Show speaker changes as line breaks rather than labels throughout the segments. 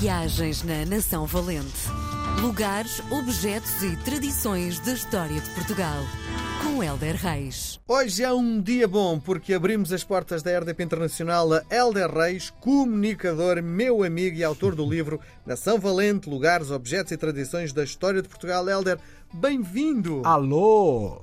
Viagens na Nação Valente. Lugares, objetos e tradições da história de Portugal. Com Helder Reis.
Hoje é um dia bom porque abrimos as portas da RDP Internacional a Helder Reis, comunicador, meu amigo e autor do livro Nação Valente, Lugares, Objetos e Tradições da História de Portugal. Helder, bem-vindo!
Alô!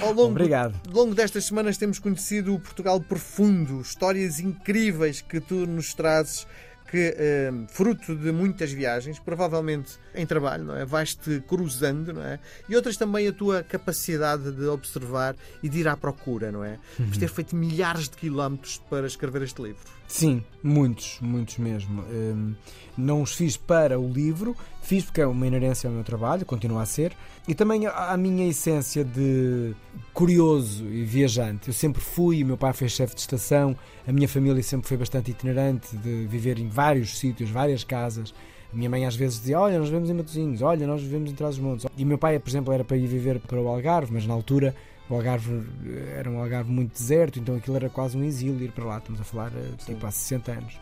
Ao longo,
Obrigado.
Ao longo destas semanas temos conhecido o Portugal profundo, histórias incríveis que tu nos trazes que, eh, fruto de muitas viagens, provavelmente em trabalho, não é? Vais-te cruzando, não é? E outras também a tua capacidade de observar e de ir à procura, não é?
Uhum.
Vais ter feito milhares de quilómetros para escrever este livro.
Sim, muitos, muitos mesmo. Hum, não os fiz para o livro, fiz porque é uma inerência ao meu trabalho, continua a ser, e também a a minha essência de curioso e viajante. Eu sempre fui, meu pai foi chefe de estação, a minha família sempre foi bastante itinerante, de viver em vários sítios, várias casas. A minha mãe às vezes dizia: Olha, nós vivemos em Matosinhos, olha, nós vivemos em Trás-os-Montes. E meu pai, por exemplo, era para ir viver para o Algarve, mas na altura o Algarve eh, era um Algarve muito deserto, então aquilo era quase um exílio ir para lá. Estamos a falar eh, tipo há 60 anos.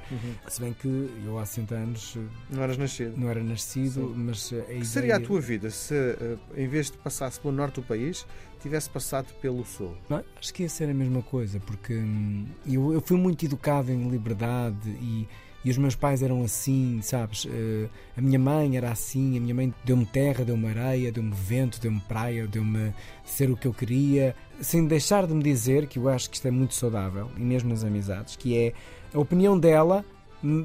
Se bem que eu há 60 anos eh,
Não eras nascido.
não era nascido,
Sim.
mas a
O que
ideia...
seria a tua vida se, em vez de passasse pelo norte do país, tivesse passado pelo sul?
Não, acho que ia ser a mesma coisa, porque hum, eu, eu fui muito educado em liberdade e, e os meus pais eram assim, sabes? Eh, a minha mãe era assim, a minha mãe deu-me terra, deu-me areia, deu-me vento, deu-me praia, deu-me ser o que eu queria, sem deixar de me dizer, que eu acho que isto é muito saudável, e mesmo nas amizades, que é a opinião dela,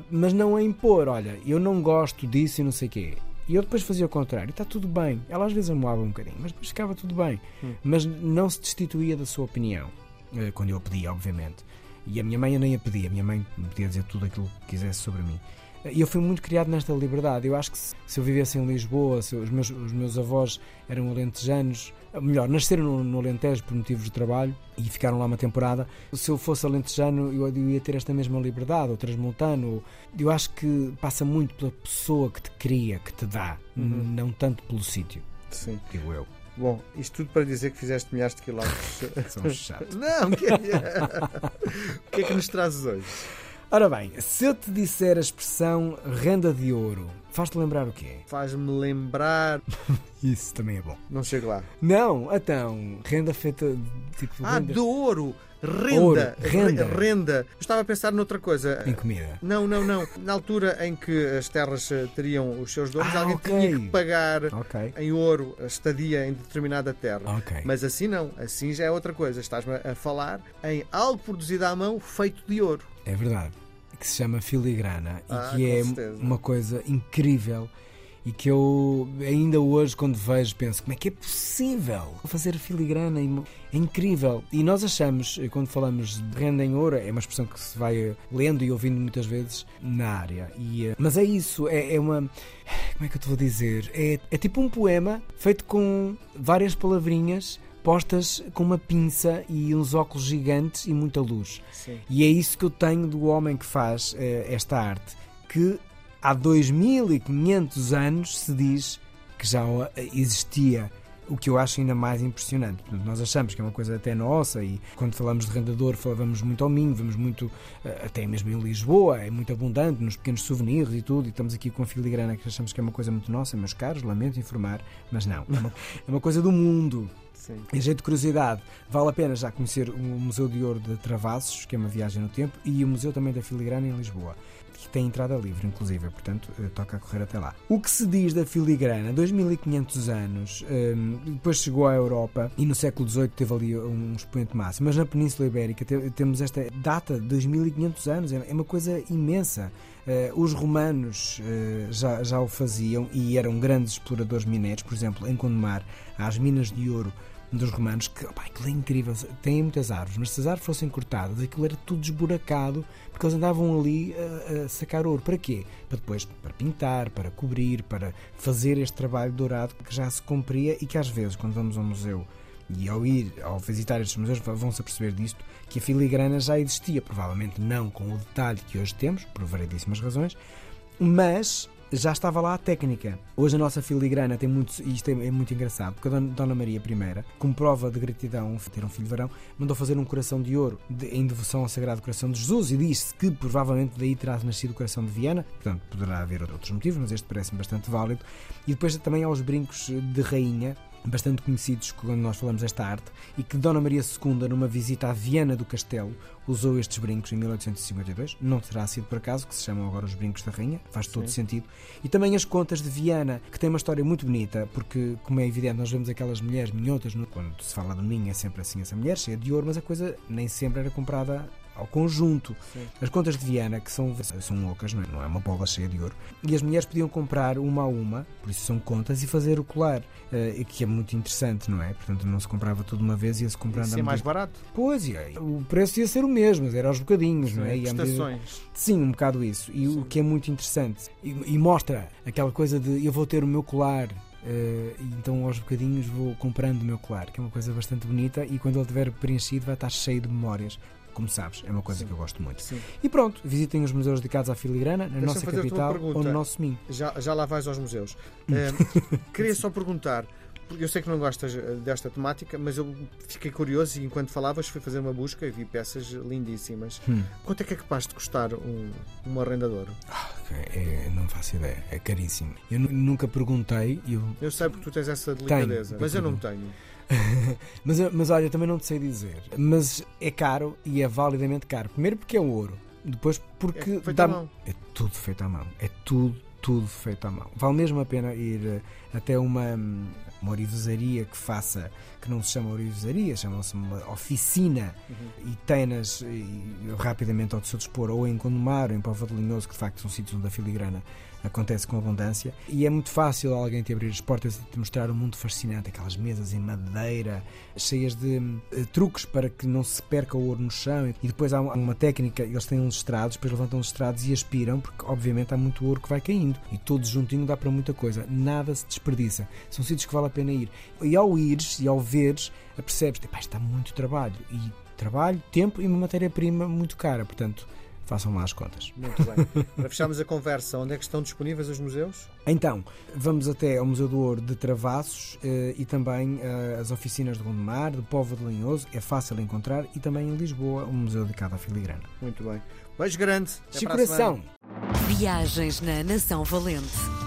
mas não a impor, olha, eu não gosto disso e não sei o quê. E eu depois fazia o contrário, está tudo bem. Ela às vezes amoava um bocadinho, mas depois ficava tudo bem. Mas não se destituía da sua opinião, eh, quando eu a pedia, obviamente. E a minha mãe eu nem a pedia, a minha mãe me podia dizer tudo aquilo que quisesse sobre mim. E eu fui muito criado nesta liberdade. Eu acho que se, eu vivesse em Lisboa, se os, meus, os meus avós eram alentejanos, melhor, nasceram no, no Alentejo por motivos de trabalho e ficaram lá uma temporada. Se eu fosse alentejano, eu, eu ia ter esta mesma liberdade, ou transmontano. ou- Eu acho que passa muito pela pessoa que te cria, que te dá, não tanto pelo sítio,
Sim.
digo eu.
Bom, isto tudo para dizer que fizeste milhares de quilómetros.
São chato.
Não, o que, é... o que é que nos trazes hoje?
Ora bem, se eu te disser a expressão renda de ouro, faz-te lembrar o quê?
Faz-me lembrar.
Isso também é bom.
Não chego lá.
Não, então, renda feita de tipo
Ah,
renda
de ouro! Renda!
Ouro,
Re-
renda.
renda. Eu estava a pensar noutra coisa.
em comida.
Não, não, não. Na altura em que as terras eh, teriam os seus donos,
Ah,
alguém
ok.
tinha que pagar
Ok.
em ouro a estadia em determinada terra.
Ok.
Mas assim não. Assim já é outra coisa. Estás-me a falar em algo produzido à mão feito de ouro.
É verdade. Que se chama filigrana
Ah,
e que é
certeza.
uma coisa incrível e que eu ainda hoje, quando vejo, penso como é que é possível fazer filigrana? É incrível. E nós achamos, eh, quando falamos de renda em ouro, é uma expressão que se vai eh, lendo e ouvindo muitas vezes na área. E, eh, mas é isso, é, é uma. Como é que eu te vou dizer? É, é tipo um poema feito com várias palavrinhas postas com uma pinça e uns óculos gigantes e muita luz.
Sim.
E é isso que eu tenho do homem que faz eh, esta arte, que há 2500 anos se diz que já eh, existia. O que eu acho ainda mais impressionante. Portanto, nós achamos que é uma coisa até nossa e quando falamos de rendador falamos muito ao Minho, vamos muito, eh, até mesmo em Lisboa, é muito abundante nos pequenos souvenirs e tudo, e estamos aqui com a filigrana que achamos que é uma coisa muito nossa, meus caros, lamento informar, mas não, é uma, é uma coisa do mundo.
Sim.
Em jeito de curiosidade, vale a pena já conhecer o Museu de Ouro de Travassos, que é uma viagem no tempo, e o Museu também da Filigrana em Lisboa, que tem entrada livre, inclusive, portanto, eh, toca a correr até lá. O que se diz da filigrana, 2500 anos, hum, depois chegou à Europa e no século XVIII teve ali um expoente máximo, mas na Península Ibérica te- temos esta data, 2500 anos, é é uma coisa imensa. Eh, os romanos eh, já, já o faziam e eram grandes exploradores mineiros, por exemplo, em Gondomar, há as minas de ouro dos romanos, que opa, aquilo é incrível, têm muitas árvores, mas se as árvores fossem cortadas, aquilo era tudo esburacado, porque eles andavam ali a, a sacar ouro. Para quê? Para depois, para pintar, para cobrir, para fazer este trabalho dourado que já se cumpria e que às vezes, quando vamos ao museu e ao ir, ao visitar estes museus, vão-se aperceber disto, que a filigrana já existia, provavelmente não com o detalhe que hoje temos, por variedíssimas razões, mas já estava lá a técnica. Hoje a nossa filigrana tem muito, e isto é, é muito engraçado, porque a Dona, Maria I, como prova de gratidão, ter um filho varão, mandou fazer um coração de ouro de, em devoção ao Sagrado Coração de Jesus e diz-se que provavelmente daí terá nascido o coração de Viana, portanto poderá haver outros motivos, mas este parece-me bastante válido. E depois também há os brincos de rainha, bastante conhecidos quando nós falamos desta arte, e que Dona Maria II, numa visita à Viana do Castelo, usou estes brincos em 1852. Não terá sido por acaso, que se chamam agora os brincos da rainha, faz todo Sim. sentido. E também as contas de Viana, que tem uma história muito bonita, porque, como é evidente, nós vemos aquelas mulheres minhotas, quando se fala de mim é sempre assim essa mulher, cheia de ouro, mas a coisa nem sempre era comprada ao conjunto. Sim. As contas de Viana, que são, são ocas, não é? não é uma bola cheia de ouro, e as mulheres podiam comprar uma a uma, por isso são contas, e fazer o colar, uh, que é muito interessante, não é? Portanto, não se comprava tudo uma vez, ia-se comprando.
Ia mais barato.
Pois, o preço ia ser o mesmo, era aos bocadinhos, Sim, não é?
E prestações.
Sim, um bocado isso. E Sim. o que é muito interessante, e, e mostra aquela coisa de eu vou ter o meu colar Uh, então aos bocadinhos vou comprando o meu colar, que é uma coisa bastante bonita e quando ele estiver preenchido vai estar cheio de memórias como sabes, é uma coisa Sim. que eu gosto muito. Sim. E pronto, visitem os museus dedicados à filigrana, na nossa capital ou no nosso Minho.
Já, já lá vais aos museus. uh, queria só perguntar, eu sei que não gostas eh, desta temática, mas eu fiquei curioso e enquanto falavas fui fazer uma busca e vi peças lindíssimas. Hum. Quanto é que é capaz de custar um, um arrendador?
Ah, é, não faço ideia, é caríssimo. Eu nunca perguntei. Eu,
eu sei porque tu tens essa delicadeza, tenho, mas eu não tenho.
mas, mas olha, também não te sei dizer. Mas é caro e é validamente caro. Primeiro porque é ouro. Depois porque.
É feito dá... à mão.
É tudo feito à mão. É tudo, tudo feito à mão. Vale mesmo a pena ir eh, até uma, uma orivesaria que faça, que não se chama orivesaria, chama-se uma oficina uhum. e tem-nas rapidamente ao seu dispor, ou em Condomar, ou em Povo de Linhoso, que de facto são sítios onde a filigrana acontece com abundância. E é muito fácil alguém te abrir as portas e te mostrar um mundo fascinante, aquelas mesas em madeira, cheias de uh, truques para que não se perca o ouro no chão. E depois há uma técnica, eles têm uns estrados, depois levantam os estrados e aspiram, porque obviamente há muito ouro que vai caindo. E todos juntinho dá para muita coisa. Nada se desperdiça. São sítios que vale a pena ir. E ao ires e ao veres, percebes que está muito trabalho. E trabalho, tempo e uma matéria-prima muito cara. Portanto, façam lá as contas.
Muito bem. Para fecharmos a conversa, onde é que estão disponíveis os museus?
Então, vamos até ao Museu do Ouro de Travassos eh, e também eh, as oficinas de Gondomar, de Povo de Linhoso, é fácil encontrar, e também em Lisboa, um museu dedicado à filigrana.
Muito bem. Beijo grande.
De coração.
Viagens na Nação Valente.